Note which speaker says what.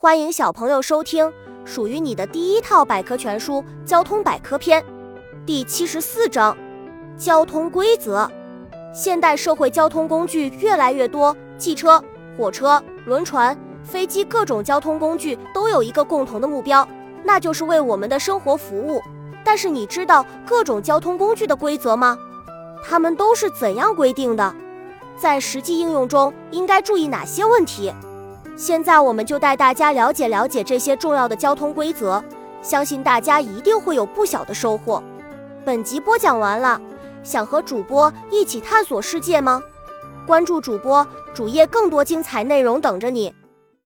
Speaker 1: 欢迎小朋友收听属于你的第一套百科全书《交通百科篇》第七十四章：交通规则。现代社会交通工具越来越多，汽车、火车、轮船、飞机，各种交通工具都有一个共同的目标，那就是为我们的生活服务。但是你知道各种交通工具的规则吗？它们都是怎样规定的？在实际应用中应该注意哪些问题？现在我们就带大家了解了解这些重要的交通规则，相信大家一定会有不小的收获。本集播讲完了，想和主播一起探索世界吗？关注主播主页，更多精彩内容等着你。